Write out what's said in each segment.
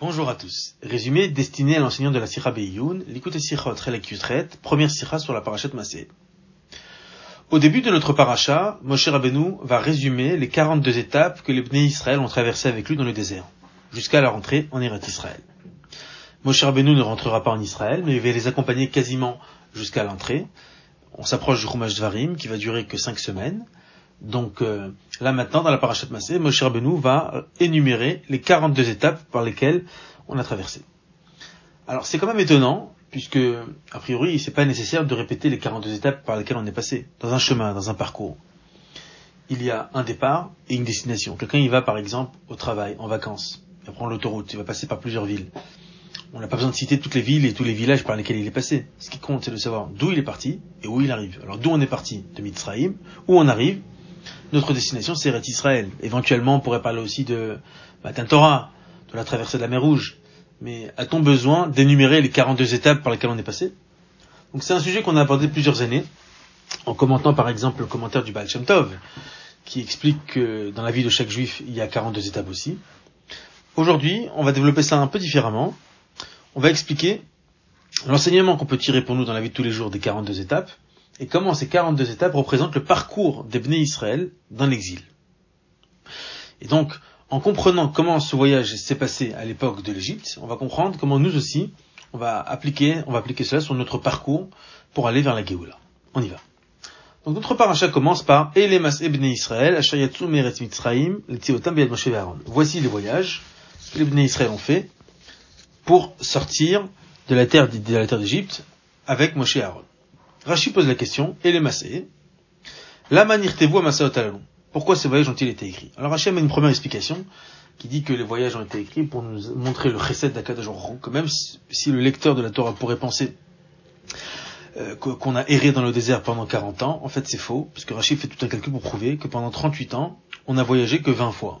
Bonjour à tous. Résumé destiné à l'enseignant de la Sira Beyoun, l'écoute Sirot Relek Yutret, première Sira sur la parachat Masé. Au début de notre paracha, Moshe Rabbeinu va résumer les 42 étapes que les Bnei Israël ont traversées avec lui dans le désert, jusqu'à la rentrée en Eretz Israël. Moshe Rabbeinu ne rentrera pas en Israël, mais il va les accompagner quasiment jusqu'à l'entrée. On s'approche du Chumash Dvarim, qui va durer que 5 semaines. Donc euh, là maintenant, dans la parachat Massé, Moshe Rabbeinu va énumérer les 42 étapes par lesquelles on a traversé. Alors c'est quand même étonnant, puisque a priori c'est pas nécessaire de répéter les 42 étapes par lesquelles on est passé, dans un chemin, dans un parcours. Il y a un départ et une destination. Quelqu'un y va par exemple au travail, en vacances, il va prendre l'autoroute, il va passer par plusieurs villes. On n'a pas besoin de citer toutes les villes et tous les villages par lesquels il est passé. Ce qui compte, c'est de savoir d'où il est parti et où il arrive. Alors d'où on est parti De Mitzrayim, où on arrive notre destination, c'est Eret Israël. Éventuellement, on pourrait parler aussi de Matan Torah, de la traversée de la mer Rouge. Mais a-t-on besoin d'énumérer les 42 étapes par lesquelles on est passé? Donc c'est un sujet qu'on a abordé plusieurs années, en commentant par exemple le commentaire du Baal Shem Tov, qui explique que dans la vie de chaque juif, il y a 42 étapes aussi. Aujourd'hui, on va développer ça un peu différemment. On va expliquer l'enseignement qu'on peut tirer pour nous dans la vie de tous les jours des 42 étapes, et comment ces 42 étapes représentent le parcours des Israël dans l'exil. Et donc, en comprenant comment ce voyage s'est passé à l'époque de l'Égypte, on va comprendre comment nous aussi, on va appliquer, on va appliquer cela sur notre parcours pour aller vers la Géoula. On y va. Donc notre paracha commence par Elemas Ebnei Israël, Ashayatsu Meret Mitzraim, Beyad Moshe Voici les voyages que les Bnei Israël ont fait pour sortir de la terre d'Égypte avec Moshe Aaron. Rashi pose la question, et les massés La à talalon Pourquoi ces voyages ont-ils été écrits? Alors Rashi a une première explication qui dit que les voyages ont été écrits pour nous montrer le recette d'Akadash que même si le lecteur de la Torah pourrait penser euh, qu'on a erré dans le désert pendant 40 ans, en fait c'est faux, parce que Rachid fait tout un calcul pour prouver que pendant 38 ans, on a voyagé que 20 fois.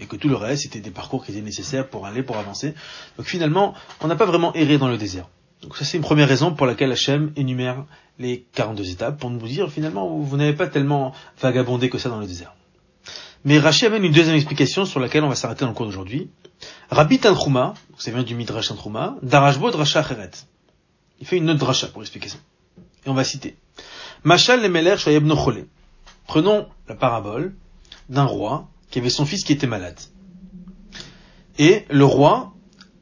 Et que tout le reste, c'était des parcours qui étaient nécessaires pour aller, pour avancer. Donc finalement, on n'a pas vraiment erré dans le désert. Donc ça c'est une première raison pour laquelle Hachem énumère les 42 étapes, pour nous dire finalement vous n'avez pas tellement vagabondé que ça dans le désert. Mais Rashi amène une deuxième explication sur laquelle on va s'arrêter dans le cours d'aujourd'hui. Rabbi Tanchuma, ça vient du Midrash Tanchuma, Darashbo Drasha Acheret. Il fait une note drasha pour expliquer ça. Et on va citer. Machal Lemeler Shayeb Nochole. Prenons la parabole d'un roi qui avait son fils qui était malade. Et le roi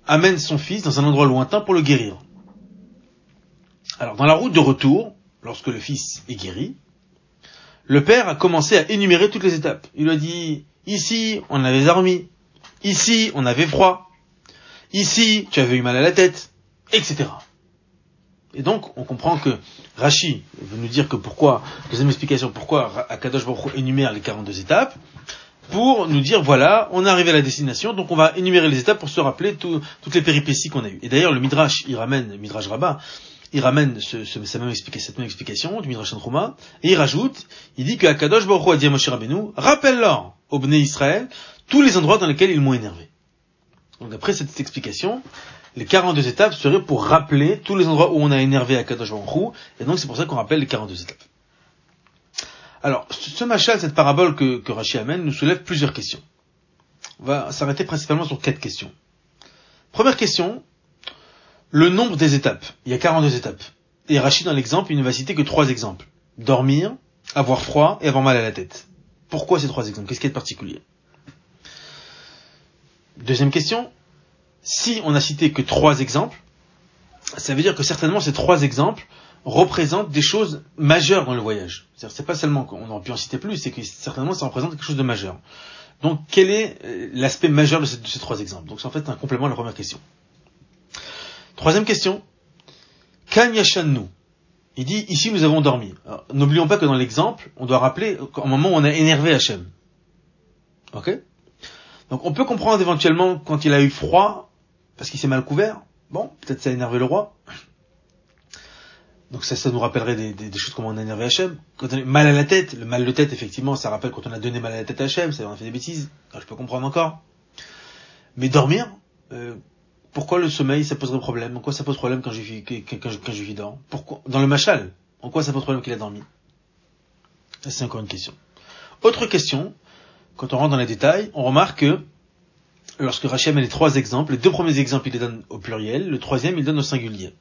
amène son fils dans un endroit lointain pour le guérir. Alors, dans la route de retour, lorsque le fils est guéri, le père a commencé à énumérer toutes les étapes. Il lui a dit, ici, on avait dormi. Ici, on avait froid. Ici, tu avais eu mal à la tête, etc. Et donc, on comprend que Rashi veut nous dire que pourquoi, deuxième explication, pourquoi Akadosh Baruch énumère les 42 étapes, pour nous dire, voilà, on est arrivé à la destination, donc on va énumérer les étapes pour se rappeler toutes les péripéties qu'on a eues. Et d'ailleurs, le Midrash, il ramène, le Midrash Rabbah, il ramène ce, ce, cette, même cette, même explication du Midrash Rouma, et il rajoute, il dit que Akadosh Baruch Hu a dit à Moshe Rabbeinu, rappelle-leur au Bnei Israël tous les endroits dans lesquels ils m'ont énervé. Donc d'après cette explication, les 42 étapes seraient pour rappeler tous les endroits où on a énervé Akadosh Baruch Hu, et donc c'est pour ça qu'on rappelle les 42 étapes. Alors, ce machal, cette parabole que, que Rashi amène, nous soulève plusieurs questions. On va s'arrêter principalement sur quatre questions. Première question, le nombre des étapes. Il y a 42 étapes. Et Rachid, dans l'exemple, il ne va citer que trois exemples. Dormir, avoir froid et avoir mal à la tête. Pourquoi ces trois exemples? Qu'est-ce qui est de particulier? Deuxième question. Si on n'a cité que trois exemples, ça veut dire que certainement ces trois exemples représentent des choses majeures dans le voyage. C'est pas seulement qu'on aurait pu en citer plus, c'est que certainement ça représente quelque chose de majeur. Donc quel est euh, l'aspect majeur de ces, de ces trois exemples? Donc c'est en fait un complément à la première question. Troisième question. Kan nous Il dit, ici nous avons dormi. N'oublions pas que dans l'exemple, on doit rappeler qu'au moment où on a énervé Hachem. Ok? Donc on peut comprendre éventuellement quand il a eu froid, parce qu'il s'est mal couvert. Bon, peut-être ça a énervé le roi. Donc ça, ça nous rappellerait des, choses comme on a énervé Hachem. Quand on a mal à la tête, le mal de tête, effectivement, ça rappelle quand on a donné mal à la tête à Hachem, ça on a fait des bêtises. je peux comprendre encore. Mais dormir, euh, pourquoi le sommeil, ça poserait problème? En quoi ça pose problème quand je vis, quand, quand je vis dehors? Pourquoi Dans le machal, en quoi ça pose problème qu'il a dormi? C'est encore une question. Autre question, quand on rentre dans les détails, on remarque que lorsque Rachel met les trois exemples, les deux premiers exemples, il les donne au pluriel, le troisième, il donne au singulier.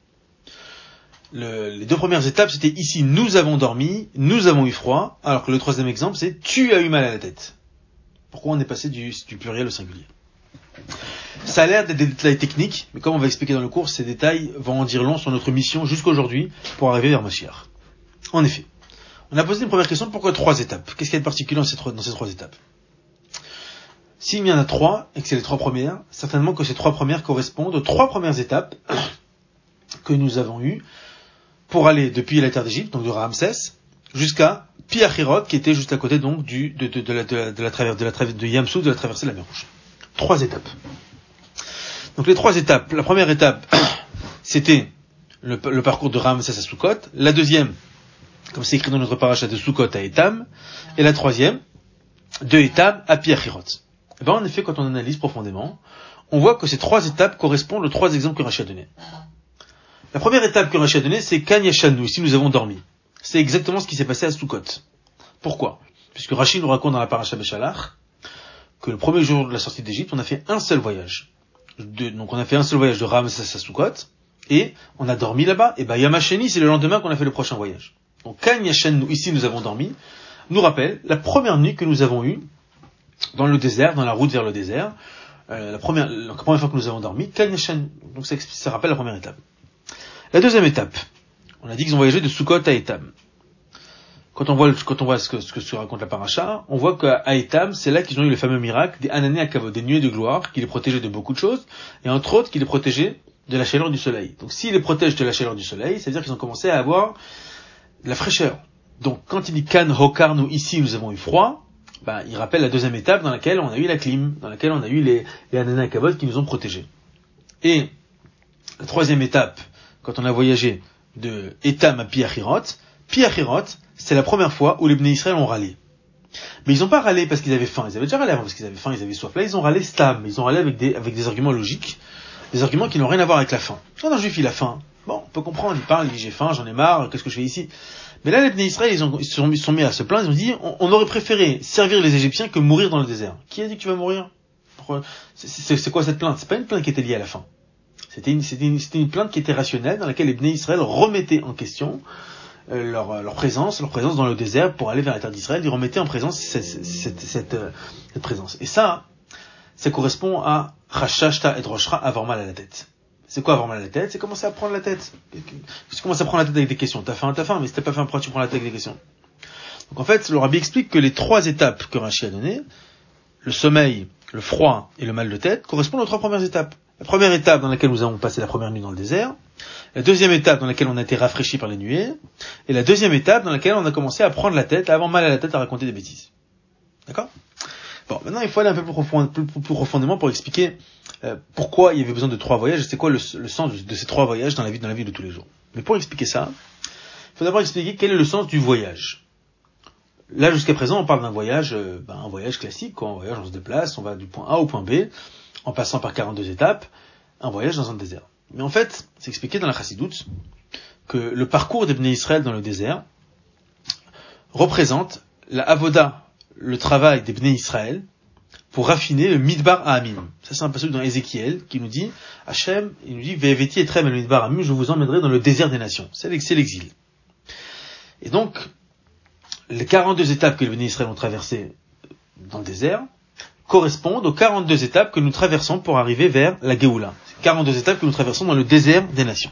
les deux premières étapes, c'était ici, nous avons dormi, nous avons eu froid, alors que le troisième exemple, c'est tu as eu mal à la tête. Pourquoi on est passé du, pluriel au singulier? Ça a l'air d'être des détails techniques, mais comme on va expliquer dans le cours, ces détails vont en dire long sur notre mission jusqu'aujourd'hui pour arriver vers Mashiach. En effet, on a posé une première question, pourquoi trois étapes? Qu'est-ce qu'il y a de particulier dans ces trois, dans ces trois étapes? S'il y en a trois, et que c'est les trois premières, certainement que ces trois premières correspondent aux trois premières étapes que nous avons eues pour aller depuis la terre d'Égypte, donc de Ramsès, jusqu'à Piachirot, qui était juste à côté donc du, de, la, de, la, traversée de, de Yamsou, de la traversée de la mer Rouge. Trois étapes. Donc les trois étapes. La première étape, c'était le, parcours de Ramsès à Sukkot. La deuxième, comme c'est écrit dans notre paracha de Sukkot à Etam. Et la troisième, de Etam à Piachirot. Et eh ben, en effet, quand on analyse profondément, on voit que ces trois étapes correspondent aux trois exemples que Rachid a donnés. La première étape que Rachid a donnée, c'est Kanyashanu, ici nous avons dormi. C'est exactement ce qui s'est passé à Sukkot. Pourquoi? Puisque Rachid nous raconte dans la paracha Béchalach que le premier jour de la sortie d'Égypte, on a fait un seul voyage. donc on a fait un seul voyage de Ramsès à Sukkot, et on a dormi là-bas, et ben Yamasheni, c'est le lendemain qu'on a fait le prochain voyage. Donc Kan ici nous avons dormi, nous rappelle la première nuit que nous avons eue dans le désert, dans la route vers le désert, euh, la, première, la première fois que nous avons dormi, Kan Donc ça, ça rappelle la première étape. La deuxième étape, on a dit qu'ils ont voyagé de Sukkot à Etam. Quand on voit, quand on voit ce que, ce que se raconte la paracha, on voit qu'à Etam, c'est là qu'ils ont eu le fameux miracle des anané à Kavod, des nuées de gloire, qui les protégeaient de beaucoup de choses, et entre autres, qui les protégeaient de la chaleur du soleil. Donc s'ils les protègent de la chaleur du soleil, ça veut dire qu'ils ont commencé à avoir de la fraîcheur. Donc quand il dit Kan Hokar, nous ici nous avons eu froid, ben, il rappelle la deuxième étape dans laquelle on a eu la clim, dans laquelle on a eu les, les anané à Kavod qui nous ont protégés. Et la troisième étape, quand on a voyagé de Etam à Piachirot. Piachirot, c'est la première fois où les Bnei Israël ont râlé. Mais ils n'ont pas râlé parce qu'ils avaient faim. Ils avaient déjà râlé avant parce qu'ils avaient faim, ils avaient soif. Là, ils ont râlé stam. Ils ont râlé avec des, avec des arguments logiques. Des arguments qui n'ont rien à voir avec la faim. Quand un juif, il a faim. Bon, on peut comprendre. Il parle, il dit j'ai faim, j'en ai marre, qu'est-ce que je fais ici? Mais là, les Bnei Israël, ils, ont, ils, sont, sont, mis à se plaindre. Ils ont dit, on, aurait préféré servir les Égyptiens que mourir dans le désert. Qui a dit que tu vas mourir? C'est quoi cette plainte? C'est pas une plainte qui était liée à la faim. C'était une, plainte qui était rationnelle, dans laquelle les Bnei Israël remettaient en question leur, leur, présence, leur présence dans le désert pour aller vers la terre d'Israël. Ils remettaient en présence cette, cette, cette, euh, cette, présence. Et ça, ça correspond à Rachashta et Roshra, avoir mal à la tête. C'est quoi avoir mal à la tête? C'est commencer à prendre la tête. Tu commences à prendre la tête avec des questions. T'as faim, t'as faim, mais si t'as pas faim, pourquoi tu prends la tête avec des questions? Donc en fait, le rabbi explique que les trois étapes que Rashi a données, le sommeil, le froid et le mal de tête, correspondent aux trois premières étapes. La première étape dans laquelle nous avons passé la première nuit dans le désert, la deuxième étape dans laquelle on a été rafraîchi par les nuées, et la deuxième étape dans laquelle on a commencé à prendre la tête, à avoir mal à la tête, à raconter des bêtises. D'accord? Bon, maintenant il faut aller un peu plus, profondément pour expliquer euh, pourquoi il y avait besoin de trois voyages, c'est quoi le, sens de, ces trois voyages dans la vie, dans la vie de tous les jours. Mais pour expliquer ça, il faut d'abord expliquer quel est le sens du voyage. Là, jusqu'à présent, on parle d'un voyage, euh, ben, un voyage classique, quoi. Un voyage, on se déplace, on va du point A au point B, en passant par 42 étapes, un voyage dans un désert. Mais en fait, c'est expliqué dans la Chassidoute que le parcours des Bnei Israël dans le désert représente la avoda, le travail des Bnei Israël, pour raffiner le midbar à Amim. Ça c'est un passage dans Ézéchiel qui nous dit, Hachem, il nous dit, Ve'eveti etrem le midbar Amim, je vous emmènerai dans le désert des nations. C'est l'exil. Et donc, les 42 étapes que les Bnei Israël ont traversées dans le désert, correspondent aux 42 étapes que nous traversons pour arriver vers la Géoula. 42 étapes que nous traversons dans le désert des nations.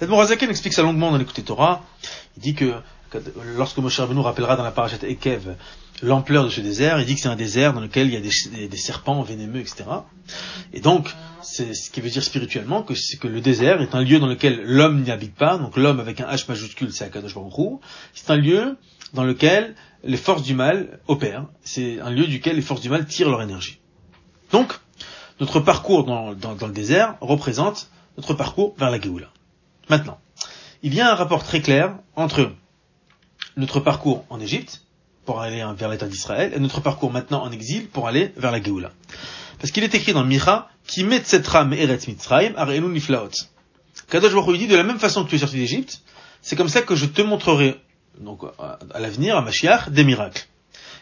Edmond explique ça longuement dans l'écoute Torah. Il dit que, lorsque Moshe Rabbeinu rappellera dans la parachat Ekev l'ampleur de ce désert, il dit que c'est un désert dans lequel il y a des, serpents vénémeux, etc. Et donc, c'est ce qui veut dire spirituellement que, que le désert est un lieu dans lequel l'homme n'y habite pas, donc l'homme avec un H majuscule, c'est Akadosh Baruch C'est un lieu dans lequel les forces du mal opèrent. C'est un lieu duquel les forces du mal tirent leur énergie. Donc, notre parcours dans, le désert représente notre parcours vers la Géoula. Maintenant, il y a un rapport très clair entre notre parcours en Égypte, pour aller vers l'État d'Israël, et notre parcours maintenant en exil pour aller vers la Géoula. Parce qu'il est écrit dans Mira, qui met cette rame Eretz Mitzrayim, Arenu Niflaot. Kadosh Baruch dit, de la même façon que tu es sorti d'Égypte, c'est comme ça que je te montrerai donc à l'avenir, à Mashiach, des miracles.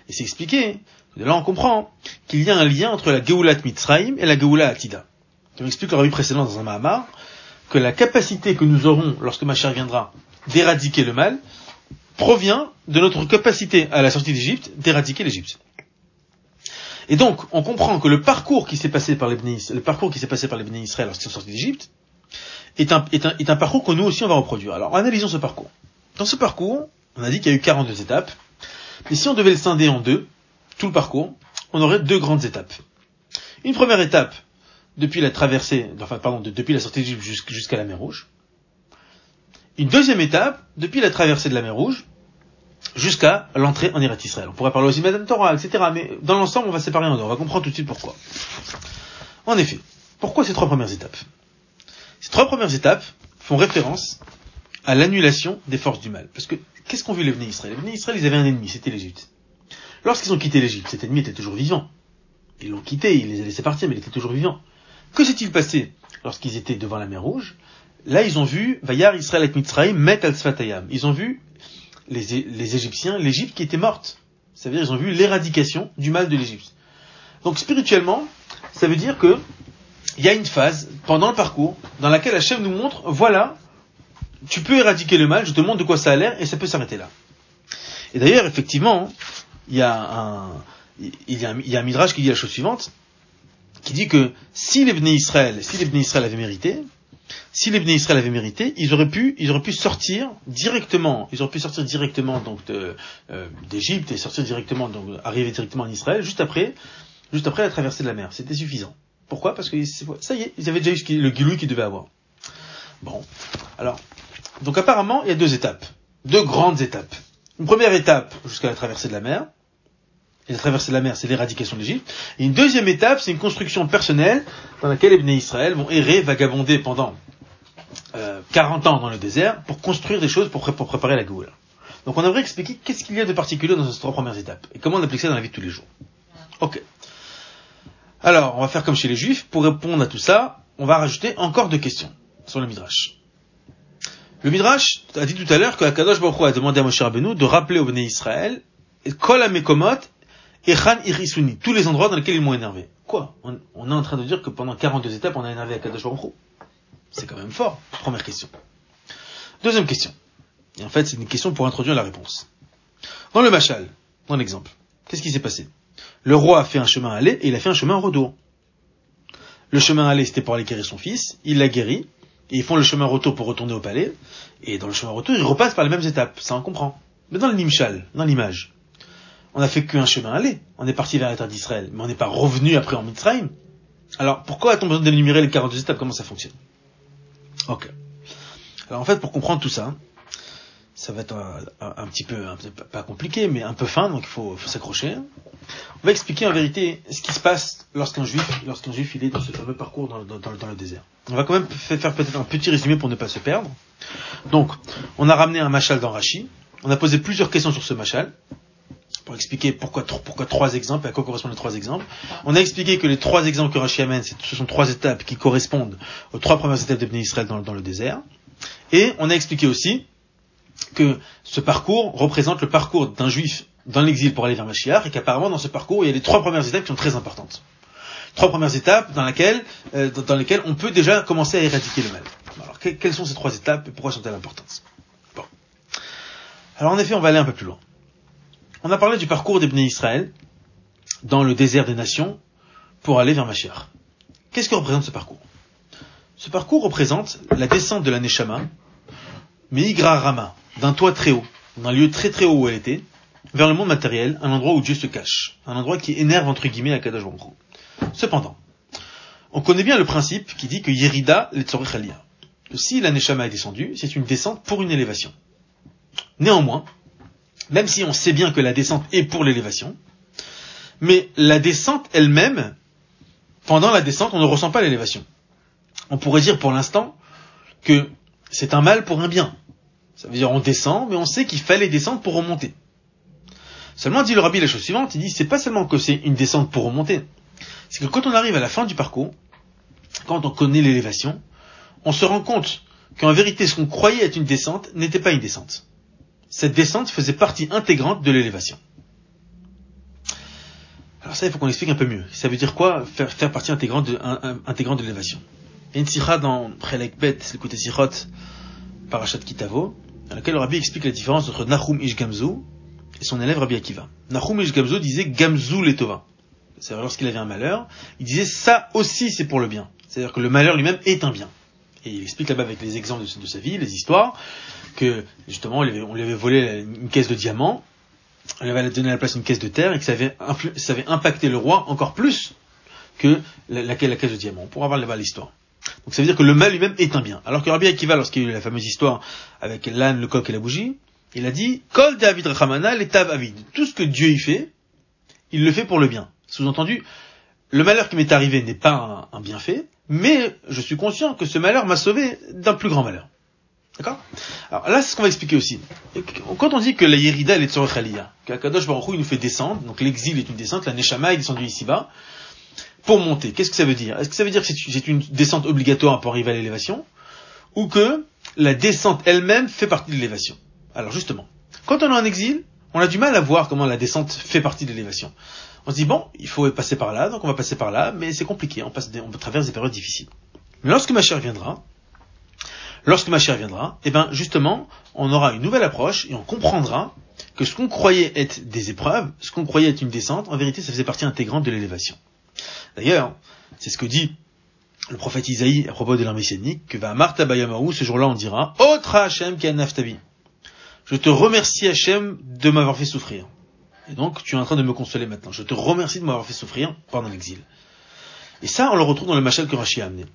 Et c'est expliqué De là, on comprend qu'il y a un lien entre la Geulat Mitzrayim et la Geoula Atida. On explique le précédent dans un Mahamar que la capacité que nous aurons lorsque Machar viendra d'éradiquer le mal provient de notre capacité à la sortie d'Égypte d'éradiquer l'Égypte. Et donc, on comprend que le parcours qui s'est passé par les le parcours qui s'est passé par les bénis Israël lorsqu'ils sont sortis d'Égypte est un, est, un, est un parcours que nous aussi on va reproduire. Alors, analysons ce parcours. Dans ce parcours, on a dit qu'il y a eu 42 étapes. Mais si on devait le scinder en deux, tout le parcours, on aurait deux grandes étapes. Une première étape, depuis la traversée, enfin, pardon, depuis la sortie d'Égypte jusqu'à la mer Rouge. Une deuxième étape, depuis la traversée de la mer Rouge, jusqu'à l'entrée en Eretz Israël. On pourrait parler aussi de Torah, etc. Mais dans l'ensemble, on va séparer en deux. On va comprendre tout de suite pourquoi. En effet, pourquoi ces trois premières étapes? Ces trois premières étapes font référence à l'annulation des forces du mal. Parce que, qu'est-ce qu'ont vu les Israël? Les Israël, ils avaient un ennemi, c'était l'Égypte. Lorsqu'ils ont quitté l'Égypte, cet ennemi était toujours vivant. Ils l'ont quitté, ils les ont laissés partir, mais il était toujours vivant. Que s'est-il passé lorsqu'ils étaient devant la mer Rouge? Là, ils ont vu Vayar Israël et Mitzrayim met al Sfatayam. Ils ont vu les, les Égyptiens, l'Égypte qui était morte. Ça veut dire ils ont vu l'éradication du mal de l'Égypte. Donc spirituellement, ça veut dire que il y a une phase pendant le parcours dans laquelle Hachem nous montre, voilà, tu peux éradiquer le mal, je te montre de quoi ça a l'air et ça peut s'arrêter là. Et d'ailleurs, effectivement, il y a un, il y a, un, il y a un midrash qui dit la chose suivante, qui dit que si les Bnei Israël, si les Bnei Israël avaient mérité, si les Bnei Israël avaient mérité, ils auraient pu, ils auraient pu sortir directement, ils auraient pu sortir directement donc euh, d'Égypte et sortir directement donc arriver directement en Israël juste après, juste après la traversée de la mer. C'était suffisant. Pourquoi? Parce que ça y est, ils avaient déjà eu le guilou qu'ils devaient avoir. Bon, alors, donc apparemment il y a deux étapes, deux grandes étapes. Une première étape jusqu'à la traversée de la mer, et la traversée de la mer, c'est l'éradication de l'Égypte. Et une deuxième étape, c'est une construction personnelle dans laquelle les Bnei Israël vont errer, vagabonder pendant euh, 40 ans dans le désert pour construire des choses pour, préparer la Goula. Donc on devrait expliquer qu'est-ce qu'il y a de particulier dans ces trois premières étapes et comment on applique ça dans la vie de tous les jours. Ok. Alors, on va faire comme chez les Juifs. Pour répondre à tout ça, on va rajouter encore deux questions sur le Midrash. Le Midrash a dit tout à l'heure que Akadosh Baruch a demandé à Moshe Rabbeinu de rappeler au Bnei Israël Kol Amekomot Echan Irisuni, tous les endroits dans lesquels ils m'ont énervé. Quoi? On, est en train de dire que pendant 42 étapes, on a énervé Akadosh Baruch. C'est quand même fort. Première question. Deuxième question. Et en fait, c'est une question pour introduire la réponse. Dans le Machal, dans l'exemple, qu'est-ce qui s'est passé? Le roi a fait un chemin aller et il a fait un chemin retour. Le chemin aller, c'était pour aller guérir son fils. Il l'a guéri. Et ils font le chemin retour pour retourner au palais. Et dans le chemin retour, ils repassent par les mêmes étapes. Ça, on comprend. Mais dans le Nimshal, dans l'image, on a fait qu'un chemin aller. On est parti vers la terre d'Israël. Mais on n'est pas revenu après en Mitzrayim. Alors, pourquoi a-t-on besoin d'énumérer les 42 étapes? Comment ça fonctionne? Ok. Alors en fait, pour comprendre tout ça, ça va être un, petit peu, pas compliqué, mais un peu fin, donc il faut, s'accrocher. On va expliquer en vérité ce qui se passe lorsqu'un juif, lorsqu'un juif il est dans ce fameux parcours dans, le désert. On va quand même faire peut-être un petit résumé pour ne pas se perdre. Donc, on a ramené un machal dans Rashi. On a posé plusieurs questions sur ce machal pour expliquer pourquoi, trois exemples, à quoi correspondent les trois exemples. On a expliqué que les trois exemples que Rashi amène, ce sont trois étapes qui correspondent aux trois premières étapes de Israël dans, le désert. Et on a expliqué aussi que ce parcours représente le parcours d'un juif dans l'exil pour aller vers Mashiach, et qu'apparemment dans ce parcours, il y a les trois premières étapes qui sont très importantes. Trois premières étapes dans, laquelle, euh, dans lesquelles on peut déjà commencer à éradiquer le mal. Alors, quelles sont ces trois étapes et pourquoi sont-elles importantes? Bon. Alors en effet, on va aller un peu plus loin. On a parlé du parcours des Bnei Israël dans le désert des nations pour aller vers Mashiach. Qu'est-ce que représente ce parcours? Ce parcours représente la descente de la Neshama, Meigra Rama, d'un toit très haut, d'un lieu très très haut où elle était, vers le monde matériel, un endroit où Dieu se cache, un endroit qui énerve entre guillemets à Kadosh Cependant, on connaît bien le principe qui dit que Yerida l'Etzorech que si la Neshama est descendue, c'est une descente pour une élévation. Néanmoins, même si on sait bien que la descente est pour l'élévation, mais la descente elle-même, pendant la descente, on ne ressent pas l'élévation. On pourrait dire pour l'instant que c'est un mal pour un bien. Ça veut dire on descend, mais on sait qu'il fallait descendre pour remonter. Seulement dit le rabbi la chose suivante, il dit c'est pas seulement que c'est une descente pour remonter, c'est que quand on arrive à la fin du parcours, quand on connaît l'élévation, on se rend compte qu'en vérité ce qu'on croyait être une descente n'était pas une descente cette descente faisait partie intégrante de l'élévation. Alors ça, il faut qu'on explique un peu mieux. Ça veut dire quoi faire, partie intégrante de, intégrante de l'élévation? Il y a une dans Chelek Bet, le côté sikhot, Kitavo, dans laquelle le rabbi explique la différence entre Nahum Ish Gamzu et son élève Rabbi Akiva. Nahum Ish Gamzu disait Gamzu Letova. C'est-à-dire lorsqu'il avait un malheur, il disait ça aussi c'est pour le bien. C'est-à-dire que le malheur lui-même est un bien. Et il explique là-bas avec les exemples de, sa vie, les histoires, que justement on lui avait, volé une caisse de diamants, on lui avait donné à la place une caisse de terre et que ça avait, impacté le roi encore plus que la, la, caisse de diamants. On pourra voir là-bas l'histoire. Donc ça veut dire que le mal lui-même est un bien. Alors que Rabbi Akiva, lorsqu'il y a eu la fameuse histoire avec l'âne, le coq et la bougie, il a dit Kol David Rachamana, l'étape avid. Tout ce que Dieu y fait, il le fait pour le bien. Sous-entendu, le malheur qui m'est arrivé n'est pas un, bienfait, mais je suis conscient que ce malheur m'a sauvé d'un plus grand malheur. D'accord? Alors là, c'est ce qu'on va expliquer aussi. Quand on dit que la Yerida, elle est sur Khalia, qu'Akadosh Baruch Hu, il nous fait descendre, donc l'exil est une descente, la Neshama est descendue ici-bas, pour monter. Qu'est-ce que ça veut dire? Est-ce que ça veut dire que c'est une descente obligatoire pour arriver à l'élévation? Ou que la descente elle-même fait partie de l'élévation? Alors justement, quand on est en exil, on a du mal à voir comment la descente fait partie de l'élévation. On se dit, bon, il faut passer par là, donc on va passer par là, mais c'est compliqué, on, passe on traverse des périodes difficiles. Mais lorsque ma chère viendra, lorsque ma chère viendra, eh ben justement, on aura une nouvelle approche et on comprendra que ce qu'on croyait être des épreuves, ce qu'on croyait être une descente, en vérité, ça faisait partie intégrante de l'élévation. D'ailleurs, c'est ce que dit le prophète Isaïe à propos de l'homme messianique, que va Martha Bayamaou, ce jour-là on dira, Otra Hashem naftabi. Je te remercie Hachem de m'avoir fait souffrir. Et donc, tu es en train de me consoler maintenant. Je te remercie de m'avoir fait souffrir pendant l'exil. Et ça, on le retrouve dans le machal que Rashi a amené.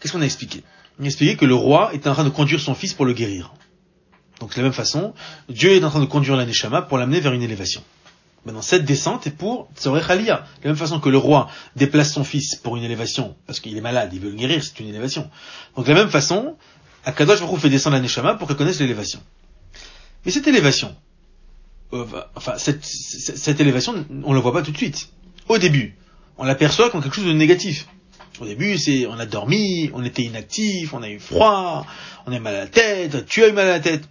Qu'est-ce qu'on a expliqué? On a expliqué que le roi est en train de conduire son fils pour le guérir. Donc, de la même façon, Dieu est en train de conduire l'aneshama pour l'amener vers une élévation. Maintenant, cette descente est pour Tzorech De la même façon que le roi déplace son fils pour une élévation, parce qu'il est malade, il veut le guérir, c'est une élévation. Donc, de la même façon, Akadosh Baruch fait descendre la Neshama pour qu'elle connaisse l'élévation. Mais cette élévation, euh, enfin, cette, cette, élévation, on ne la voit pas tout de suite. Au début, on l'aperçoit comme quelque chose de négatif. Au début, c'est, on a dormi, on était inactif, on a eu froid, on a eu mal à la tête, tu as eu mal à la tête.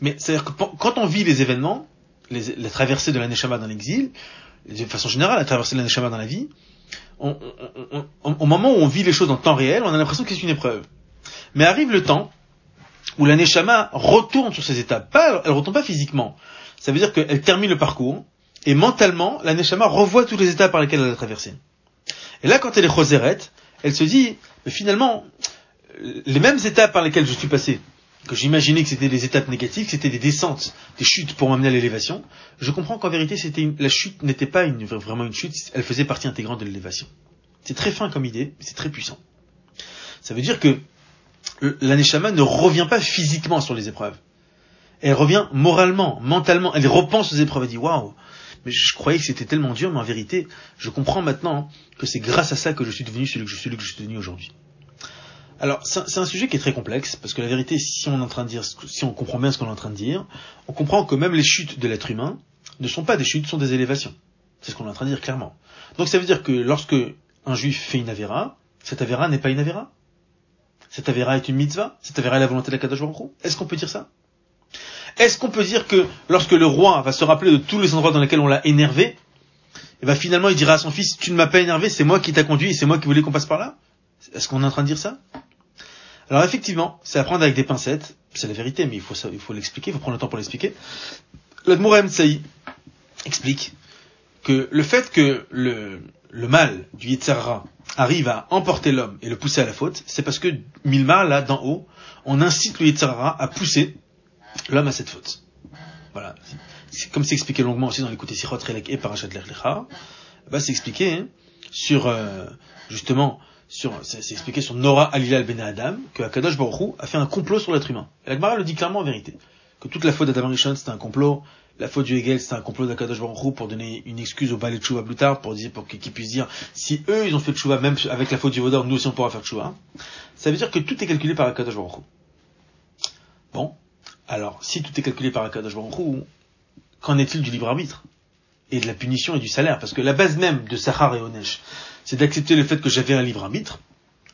Mais c'est-à-dire que quand on vit les événements, les, la traversée de la Neshama dans l'exil, de façon générale, la traversée de la Neshama dans la vie, on, on, on, au moment où on vit les choses en temps réel, on a l'impression que c'est une épreuve. Mais arrive le temps où la Neshama retourne sur ses étapes. Pas, elle retourne pas physiquement. Ça veut dire qu'elle termine le parcours, et mentalement, la Neshama revoit toutes les étapes par lesquelles elle a traversé. Et là, quand elle est chosérette, elle se dit, mais finalement, les mêmes étapes par lesquelles je suis passé, que j'imaginais que c'était des étapes négatives, que c'était des descentes, des chutes pour m'amener à l'élévation, je comprends qu'en vérité, c'était la chute n'était pas une, vraiment une chute, elle faisait partie intégrante de l'élévation. C'est très fin comme idée, mais c'est très puissant. Ça veut dire que l'aneshama ne revient pas physiquement sur les épreuves. Elle revient moralement, mentalement, elle repense aux épreuves, elle dit waouh, mais je croyais que c'était tellement dur, mais en vérité, je comprends maintenant que c'est grâce à ça que je suis devenu celui que je suis, que je suis devenu aujourd'hui. Alors, c'est un sujet qui est très complexe, parce que la vérité, si on est en train de dire, si on comprend bien ce qu'on est en train de dire, on comprend que même les chutes de l'être humain ne sont pas des chutes, sont des élévations. C'est ce qu'on est en train de dire clairement. Donc ça veut dire que lorsque un juif fait une avéra, cette avéra n'est pas une avéra. Cette avéra est une mitzvah. Cette avéra est la volonté de la Kadosh Est-ce qu'on peut dire ça? Est-ce qu'on peut dire que lorsque le roi va se rappeler de tous les endroits dans lesquels on l'a énervé, et eh va ben, finalement il dira à son fils, tu ne m'as pas énervé, c'est moi qui t'a conduit, c'est moi qui voulais qu'on passe par là Est-ce qu'on est en train de dire ça? Alors effectivement, c'est à prendre avec des pincettes, c'est la vérité, mais il faut, il faut l'expliquer, il faut prendre le temps pour l'expliquer. L'Admourem Saï explique que le fait que le, le mal du Yitzhara arrive à emporter l'homme et le pousser à la faute, c'est parce que Milma, là, d'en haut, on incite le Yitzhara à pousser l'homme à cette faute. Voilà. Comme c'est expliqué longuement aussi dans l'écoute Sichot Relek et Parashat Lechlecha, bah, c'est expliqué hein, sur, euh, justement, sur, c'est expliqué sur Nora Alilal Ben Adam, que Akadosh Baruch a fait un complot sur l'être humain. Et le dit clairement en vérité. Que toute la faute d'Adam Rishon c'était un complot, la faute du Hegel c'était un complot d'Akadosh Baruch pour donner une excuse au balai de Chouva plus tard, pour dire, pour qu'ils puissent dire, si eux ils ont fait Chouva, même avec la faute du Vaudor, nous aussi on pourra faire Chouva. Ça veut dire que tout est calculé par Akadosh Baruch Bon. Alors, si tout est calculé par Akadosh Baruch qu'en est-il du libre arbitre? Et de la punition et du salaire? Parce que la base même de Sahar et Onesh, c'est d'accepter le fait que j'avais un livre arbitre.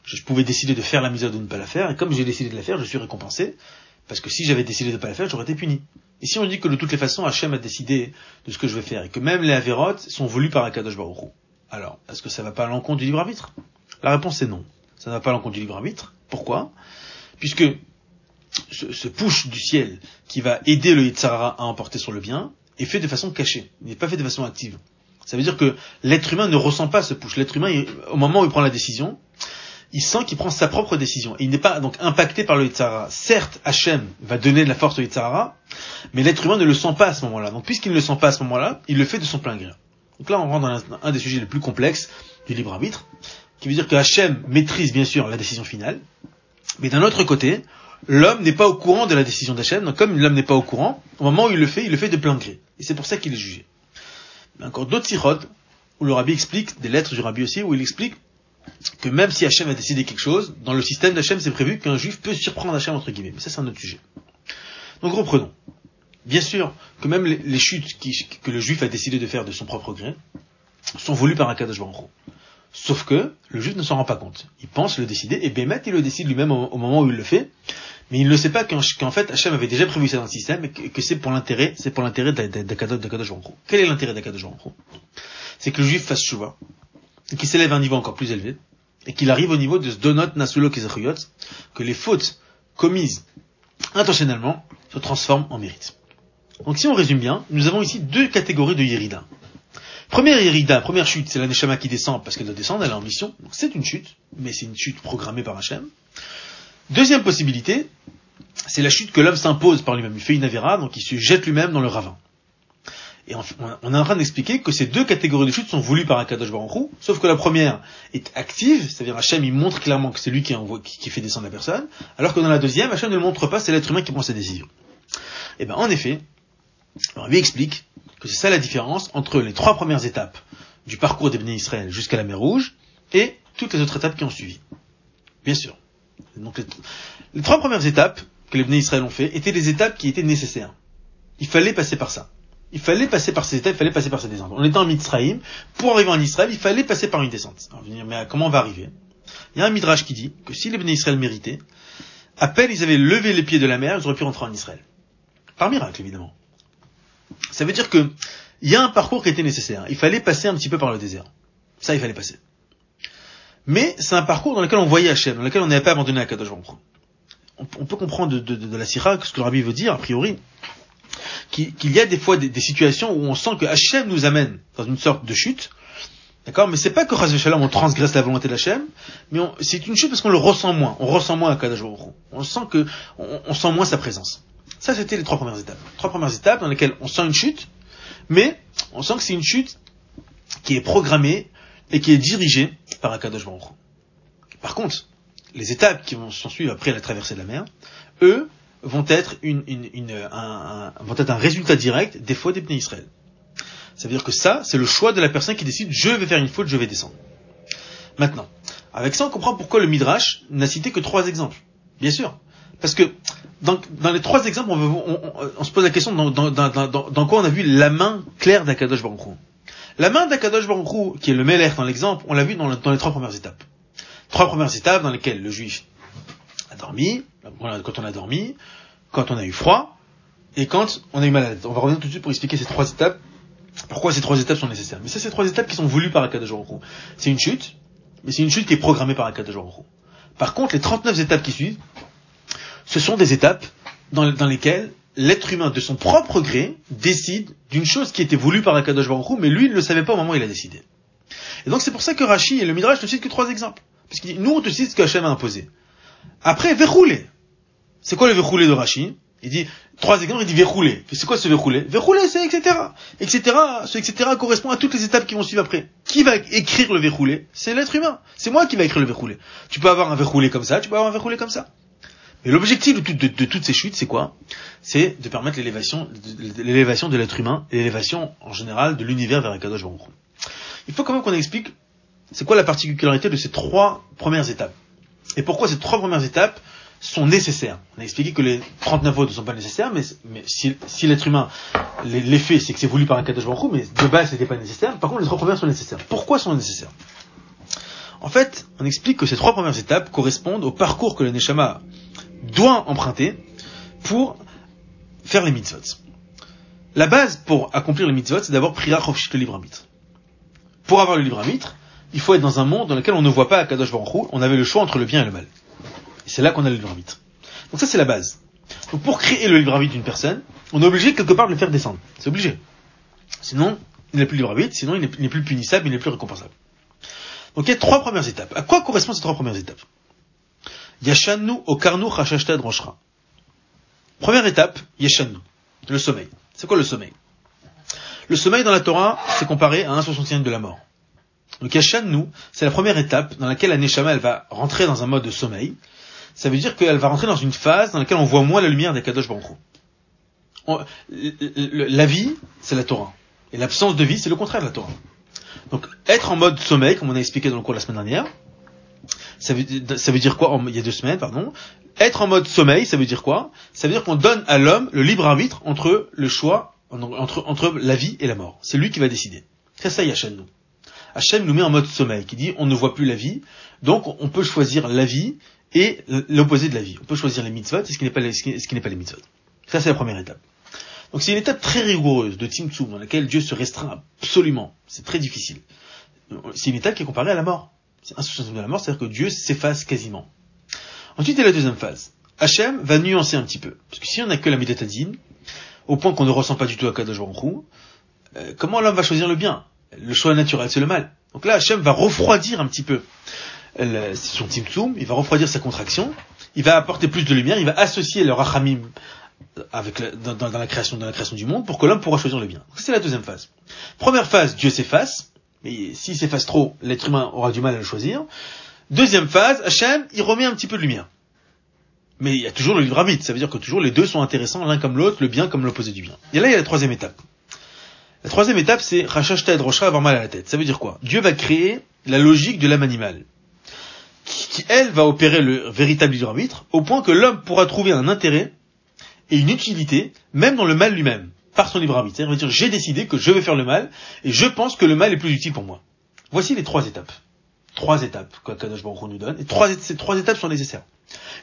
Je pouvais décider de faire la mise ou de ne pas la faire, et comme j'ai décidé de la faire, je suis récompensé, parce que si j'avais décidé de ne pas la faire, j'aurais été puni. Et si on dit que de toutes les façons, Hachem a décidé de ce que je vais faire et que même les Averot sont voulus par Akadosh Baruch alors, est-ce que ça va pas à l'encontre du libre arbitre? La réponse est non. Ça ne va pas à l'encontre du libre arbitre. Pourquoi? Puisque ce, push du ciel qui va aider le Yitzhara à emporter sur le bien est fait de façon cachée. N'est pas fait de façon active. Ça veut dire que l'être humain ne ressent pas ce push. L'être humain, au moment où il prend la décision, il sent qu'il prend sa propre décision. Et il n'est pas donc impacté par le Yitzhara. Certes, Hachem va donner de la force au Yitzhara, mais l'être humain ne le sent pas à ce moment-là. Donc puisqu'il ne le sent pas à ce moment-là, il le fait de son plein gré. Donc là, on rentre dans un, des sujets les plus complexes du libre arbitre, qui veut dire que Hachem maîtrise bien sûr la décision finale, mais d'un autre côté, l'homme n'est pas au courant de la décision d'Hachem, donc comme l'homme n'est pas au courant, au moment où il le fait, il le fait de plein gré. Et c'est pour ça qu'il est jugé. Mais encore d'autres sirotes, où le rabbi explique, des lettres du rabbi aussi, où il explique que même si Hachem a décidé quelque chose, dans le système d'Hachem, c'est prévu qu'un juif peut surprendre Hachem entre guillemets. Mais ça, c'est un autre sujet. Donc reprenons. Bien sûr que même les, chutes que le juif a décidé de faire de son propre gré sont voulues par un Kadosh Baruch Sauf que le juif ne s'en rend pas compte. Il pense le décider, et Bémet, il le décide lui-même au, moment où il le fait, mais il ne sait pas qu'en qu fait, Hachem avait déjà prévu ça dans le système, et que, c'est pour l'intérêt, c'est pour l'intérêt d'Akadosh Baruch Quel est l'intérêt d'Akadosh Baruch C'est que le juif fasse chouva, qu'il s'élève à un niveau encore plus élevé, et qu'il arrive au niveau de ce donot nasulo kizachuyot, que les fautes commises intentionnellement se transforment en mérite. Donc si on résume bien, nous avons ici deux catégories de Yerida. Première Yerida, première chute, c'est la Neshama qui descend parce qu'elle doit descendre, elle est en mission. C'est une chute, mais c'est une chute programmée par Hachem. Deuxième possibilité, c'est la chute que l'homme s'impose par lui-même. Il fait une avéra, donc il se jette lui-même dans le ravin. Et on, est en train d'expliquer que ces deux catégories de chutes sont voulues par Akadosh Baruch sauf que la première est active, c'est-à-dire Hachem il montre clairement que c'est lui qui, envoie, fait descendre la personne, alors que dans la deuxième, Hachem ne le montre pas, c'est l'être humain qui prend ses décisions. Et bien en effet, on lui explique que c'est ça la différence entre les trois premières étapes du parcours des Israël jusqu'à la mer Rouge et toutes les autres étapes qui ont suivi. Bien sûr. Donc les, les trois premières étapes que les bénis Israël ont fait étaient des étapes qui étaient nécessaires. Il fallait passer par ça. Il fallait passer par ces étapes, il fallait passer par ces descentes. On était en Mitzrayim, pour arriver en Israël, il fallait passer par une descente. Alors, mais comment on va arriver? Il y a un midrash qui dit que si les bénis Israël méritaient, à peine ils avaient levé les pieds de la mer, ils auraient pu rentrer en Israël. Par miracle, évidemment. Ça veut dire que il y a un parcours qui était nécessaire. Il fallait passer un petit peu par le désert. Ça, il fallait passer. Mais c'est un parcours dans lequel on voyait Hachem, dans lequel on n'avait pas abandonné à Kadosh Baruch on, on peut comprendre de, de, de la Syrah ce que le rabbi veut dire, a priori, qu'il y a des fois des, des, situations où on sent que Hachem nous amène dans une sorte de chute, d'accord? Mais c'est pas que Shalom on transgresse la volonté d'Hachem, mais c'est une chute parce qu'on le ressent moins, on ressent moins à Kadosh Baruch On sent que on, on sent moins sa présence. Ça, c'était les trois premières étapes. Trois premières étapes dans lesquelles on sent une chute, mais on sent que c'est une chute qui est programmée et qui est dirigée par Akadosh Baruch Par contre, les étapes qui vont s'en suivre après la traversée de la mer, eux, vont être, un, résultat direct des fois des Israël. Ça veut dire que ça, c'est le choix de la personne qui décide, je vais faire une faute, je vais descendre. Maintenant, avec ça, on comprend pourquoi le Midrash n'a cité que trois exemples. Bien sûr. Parce que dans, les trois exemples, on, se pose la question dans, quoi on a vu la main claire d'Akadosh Baruch La main d'Akadosh Baruch qui est le Meler dans l'exemple, on l'a vu dans, le, dans, les trois premières étapes. Trois premières étapes dans lesquelles le juif a dormi, quand on a dormi, quand on a eu froid, et quand on a eu mal à la tête. On va revenir tout de suite pour expliquer ces trois étapes, pourquoi ces trois étapes sont nécessaires. Mais c'est ces trois étapes qui sont voulues par Akadosh Baruch C'est une chute, mais c'est une chute qui est programmée par Akadosh Baruch Par contre, les 39 étapes qui suivent, ce sont des étapes dans lesquelles l'être humain, de son propre gré, décide d'une chose qui était voulue par Akadosh Baruch mais lui, il ne le savait pas au moment où il a décidé. Et donc c'est pour ça que Rashi et le Midrash ne citent que trois exemples. Parce qu'il dit, nous on te cite ce que Hachem a imposé. Après, verroulé. C'est quoi le verroulé de Rashi? Il dit, trois exemples, il dit verroulé. C'est quoi ce verroulé Verroulé, c'est etc. Etc. Ce etc. correspond à toutes les étapes qui vont suivre après. Qui va écrire le verroulé C'est l'être humain. C'est moi qui va écrire le verroulé. Tu peux avoir un verroulé comme ça, tu peux avoir un verroulé comme ça. Et l'objectif de, de, de, toutes ces chutes, c'est quoi? C'est de permettre l'élévation, l'élévation de l'être humain et l'élévation en général de l'univers vers Akadosh Baruch Il faut quand même qu'on explique c'est quoi la particularité de ces trois premières étapes? Et pourquoi ces trois premières étapes sont nécessaires? On a expliqué que les 39 votes ne sont pas nécessaires, mais, si, si l'être humain les, fait, c'est que c'est voulu par un Kadosh Baruch mais de base c'était pas nécessaire. Par contre, les trois premières sont nécessaires. Pourquoi sont nécessaires? En fait, on explique que ces trois premières étapes correspondent au parcours que le Neshama doit emprunter pour faire les mitzvot. la base pour accomplir le mitzvot, c'est d'avoir pris le libre arbitre. Pour avoir le libre arbitre, il faut être dans un monde dans lequel on ne voit pas Akadosh Baruch on avait le choix entre le bien et le mal. Et c'est là qu'on a le libre arbitre. Donc ça c'est la base. Donc pour créer le libre arbitre d'une personne, on est obligé quelque part de le faire descendre. C'est obligé. Sinon, il n'est plus libre arbitre, sinon il n'est plus punissable, il n'est plus récompensable. Donc il y a trois premières étapes. À quoi correspondent ces trois premières étapes? Yashannu Okarnu Chashashtad Roshra. Première étape, Yashannu, le sommeil. C'est quoi le sommeil? Le sommeil dans la Torah, c'est comparé à un soixantième de la mort. Donc Yashannu, c'est la première étape dans laquelle la Neshama elle va rentrer dans un mode de sommeil. Ça veut dire qu'elle va rentrer dans une phase dans laquelle on voit moins la lumière des Kadosh Baruch La vie, c'est la Torah. Et l'absence de vie, c'est le contraire de la Torah. Donc, être en mode sommeil, comme on a expliqué dans le cours de la semaine dernière, ça veut, dire quoi Il y a deux semaines, pardon? Être en mode sommeil, ça veut dire quoi? Ça veut dire qu'on donne à l'homme le libre arbitre entre le choix, entre, la vie et la mort. C'est lui qui va décider. C'est ça Hachem nous. Hachem nous met en mode sommeil, qui dit on ne voit plus la vie, donc on peut choisir la vie et l'opposé de la vie. On peut choisir les mitzvot et ce qui n'est pas, qui n'est pas les mitzvot. Ça c'est la première étape. Donc c'est une étape très rigoureuse de Tzimtzum dans laquelle Dieu se restreint absolument. C'est très difficile. C'est une étape qui est comparée à la mort. C'est un de la mort, c'est-à-dire que Dieu s'efface quasiment. Ensuite, il y a la deuxième phase. Hachem va nuancer un petit peu. Parce que si on n'a que la méditatine, au point qu'on ne ressent pas du tout à Kadosh euh, comment l'homme va choisir le bien? Le choix naturel, c'est le mal. Donc là, Hachem va refroidir un petit peu son Tzimtzum, il va refroidir sa contraction, il va apporter plus de lumière, il va associer le Rachamim avec dans, la création, dans la création du monde pour que l'homme pourra choisir le bien. C'est la deuxième phase. Première phase, Dieu s'efface, mais s'il s'efface trop, l'être humain aura du mal à le choisir. Deuxième phase, Hachem, il remet un petit peu de lumière. Mais il y a toujours le livre arbitre, ça veut dire que toujours les deux sont intéressants l'un comme l'autre, le bien comme l'opposé du bien. Et là, il y a la troisième étape. La troisième étape, c'est Rachashta et Roshra avoir mal à la tête. Ça veut dire quoi? Dieu va créer la logique de l'âme animale, qui, elle va opérer le véritable livre arbitre, au point que l'homme pourra trouver un intérêt et une utilité, même dans le mal lui-même, par son libre arbitre. C'est-à-dire, j'ai décidé que je vais faire le mal, et je pense que le mal est plus utile pour moi. Voici les trois étapes. Trois étapes que Kadosh Baruch nous donne, et trois, ces trois étapes sont nécessaires.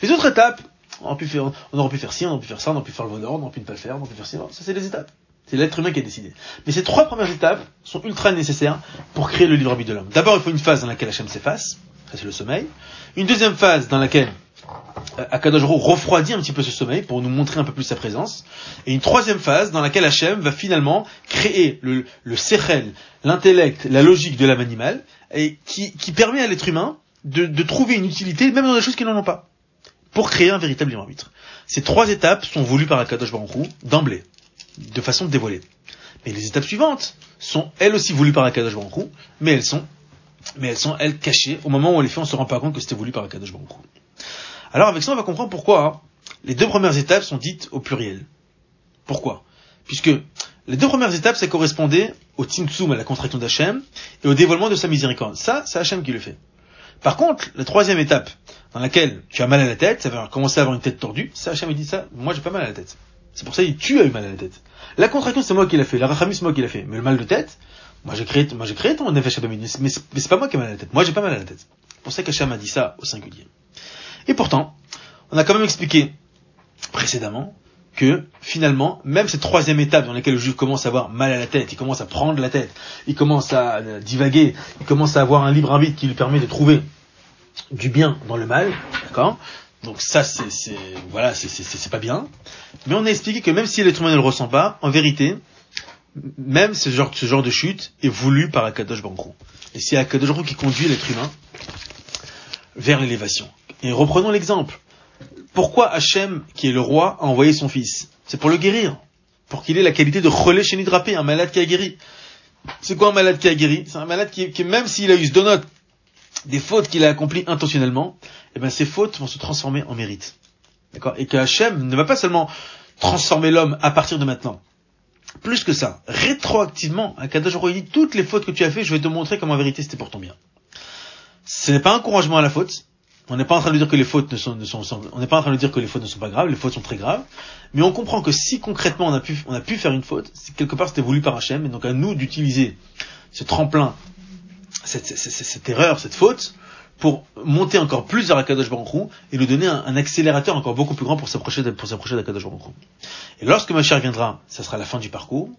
Les autres étapes, on pu faire, on aurait pu faire ci, on aurait pu faire ça, on aurait pu faire le bonheur, on aurait pu ne pas le faire, on aurait pu faire ci, ça c'est les étapes. C'est l'être humain qui a décidé. Mais ces trois premières étapes sont ultra nécessaires pour créer le libre arbitre de l'homme. D'abord, il faut une phase dans laquelle Hachem s'efface, ça c'est le sommeil. Une deuxième phase dans laquelle Akadosh refroidit un petit peu ce sommeil pour nous montrer un peu plus sa présence. Et une troisième phase dans laquelle Hachem va finalement créer le, le l'intellect, la logique de l'âme animale, et qui, qui permet à l'être humain de, de, trouver une utilité même dans des choses qui n'en ont pas, pour créer un véritable libre arbitre. Ces trois étapes sont voulues par Akadosh Baruch d'emblée, de façon dévoilée. Mais les étapes suivantes sont elles aussi voulues par Akadosh Baruch mais elles sont mais elles sont elles cachées. Au moment où on les fait, on se rend pas compte que c'était voulu par Akadosh Baruch alors avec ça, on va comprendre pourquoi hein. les deux premières étapes sont dites au pluriel. Pourquoi? Puisque les deux premières étapes, ça correspondait au Tzimtzum, à la contraction d'Hachem, et au dévoilement de sa miséricorde. Ça, c'est Hachem qui le fait. Par contre, la troisième étape, dans laquelle tu as mal à la tête, ça va commencer à avoir une tête tordue, ça Hachem dit ça, moi j'ai pas mal à la tête. C'est pour ça que tu as eu mal à la tête. La contraction, c'est moi qui l'ai fait, la rachamim, c'est moi qui l'ai fait. Mais le mal de tête, moi j'ai créé, moi j'ai créé ton nefesh mais c'est pas moi qui ai mal à la tête. Moi j'ai pas mal à la tête. C'est pour ça qu'Hachem a dit ça au singulier. Et pourtant, on a quand même expliqué précédemment que finalement, même cette troisième étape dans laquelle le juif commence à avoir mal à la tête, il commence à prendre la tête, il commence à euh, divaguer, il commence à avoir un libre arbitre qui lui permet de trouver du bien dans le mal, d'accord? Donc ça, c'est, voilà, c'est, pas bien. Mais on a expliqué que même si l'être humain ne le ressent pas, en vérité, même ce genre, ce genre de chute est voulu par Akadosh Baruch Et c'est Akadosh Baruch qui conduit l'être humain vers l'élévation. Et reprenons l'exemple. Pourquoi Hachem, qui est le roi, a envoyé son fils? C'est pour le guérir. Pour qu'il ait la qualité de relais chez Nidrapé, un malade qui a guéri. C'est quoi un malade qui a guéri? C'est un malade qui, qui, même s'il a eu ce donut, des fautes qu'il a accomplies intentionnellement, eh ben ces fautes vont se transformer en mérite. D'accord? Et que Hachem ne va pas seulement transformer l'homme à partir de maintenant. Plus que ça, rétroactivement, à Kadosh dit toutes les fautes que tu as fait, je vais te montrer comment en vérité c'était pour ton bien. Ce n'est pas un encouragement à la faute, on n'est pas en train de dire que les fautes ne sont, pas dire que les fautes ne sont pas graves, les fautes sont très graves, mais on comprend que si concrètement on a pu, faire une faute, quelque part c'était voulu par Hachem, et donc à nous d'utiliser ce tremplin, cette, erreur, cette faute, pour monter encore plus vers Akadosh Baruch et lui donner un, accélérateur encore beaucoup plus grand pour s'approcher pour s'approcher d'Akadosh Baruch Et lorsque Mashiach viendra, ça sera la fin du parcours.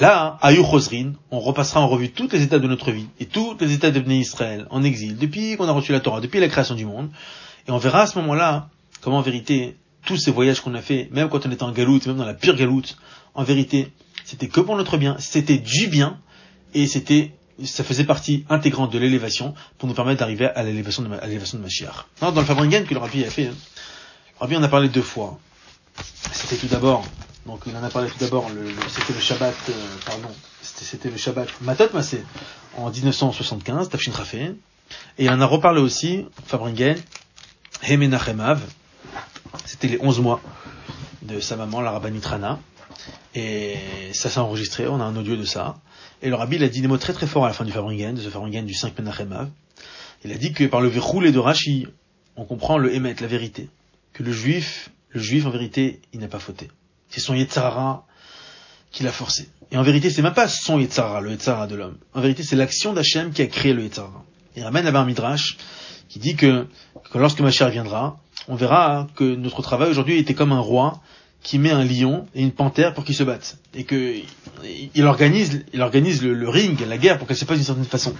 Là, à Yuchosrin, on repassera en revue toutes les étapes de notre vie et toutes les étapes de Israël en exil, depuis qu'on a reçu la Torah, depuis la création du monde. Et on verra à ce moment-là comment en vérité tous ces voyages qu'on a fait, même quand on était en galoute, même dans la pire galoute, en vérité, c'était que pour notre bien, c'était du bien, et c'était ça faisait partie intégrante de l'élévation pour nous permettre d'arriver à l'élévation de, à l'élévation de Mashiach. dans le Fabringen que le Rabbi a fait, hein, le Rabbi en a parlé deux fois. C'était tout d'abord, donc il en a parlé tout d'abord, c'était le Shabbat, euh, pardon, c'était, le Shabbat Matot Massé en 1975, Tafshin et il en a reparlé aussi, Fabringen, Hemenachemav, c'était les 11 mois de sa maman, la Rabbanitrana, et ça s'est enregistré, on a un audio de ça. Et le rabbi, il a dit des mots très très forts à la fin du Fabringen, de ce Fabringen du 5 Menachem Il a dit que par le verroulé de Rashi, on comprend le émet, la vérité. Que le juif, le juif en vérité, il n'a pas fauté. C'est son Yetzara qui l'a forcé. Et en vérité, c'est même pas son Yetzara, le Yetzara de l'homme. En vérité, c'est l'action d'Hachem qui a créé le Yetzara. Il ramène là-bas un midrash qui dit que, que lorsque Machar viendra, on verra que notre travail aujourd'hui était comme un roi qui met un lion et une panthère pour qu'ils se battent. Et que il organise, il organise le, ring, la guerre, pour qu'elle se passe d'une certaine façon.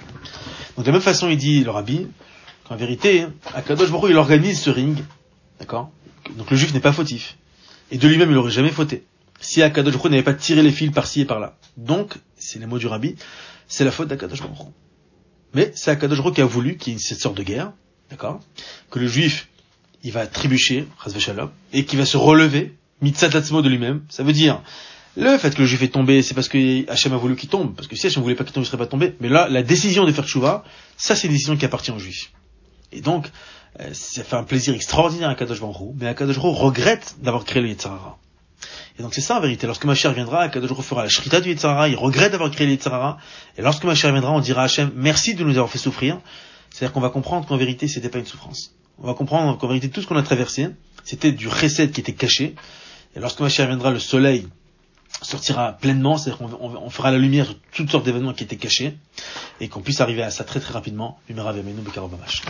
Donc de la même façon, il dit, le rabbi, qu'en vérité, Akadosh Baruch il organise ce ring, d'accord? Donc le juif n'est pas fautif. Et de lui-même, il n'aurait jamais fauté. Si Akadosh n'avait pas tiré les fils par-ci et par-là. Donc, c'est les mots du rabbi, c'est la faute d'Akadosh Mais c'est Akadosh qui a voulu qu'il y ait cette sorte de guerre, d'accord Que le juif, il va trébucher, et qui va se relever, mitzatatzmo de lui-même. Ça veut dire, le fait que le juif est tombé, c'est parce que Hachem a voulu qu'il tombe. Parce que si Hachem voulait pas qu'il tombe, il serait pas tombé. Mais là, la décision de faire tchouva, ça c'est une décision qui appartient aux juifs. Et donc, ça fait un plaisir extraordinaire à Kadosh Baruch mais Kadosh Baruch regrette d'avoir créé le Yitzhara. Et donc c'est ça en vérité. Lorsque Mashiach viendra, Kadosh fera la shrita du Yitzhara, il regrette d'avoir créé le Yitzhara. Et lorsque Mashiach viendra, on dira à Hachem, merci de nous avoir fait souffrir. C'est-à-dire qu'on va comprendre qu'en vérité, c'était pas une souffrance. On va comprendre qu'en vérité, tout ce qu'on a traversé, c'était du recette qui était caché. Et lorsque Mashiach viendra, le soleil sortira pleinement, c'est-à-dire qu'on on, fera la lumière sur toutes sortes d'événements qui étaient cachés, et qu'on puisse arriver à ça très très rapidement. Numera Vemenu Bekarobamash.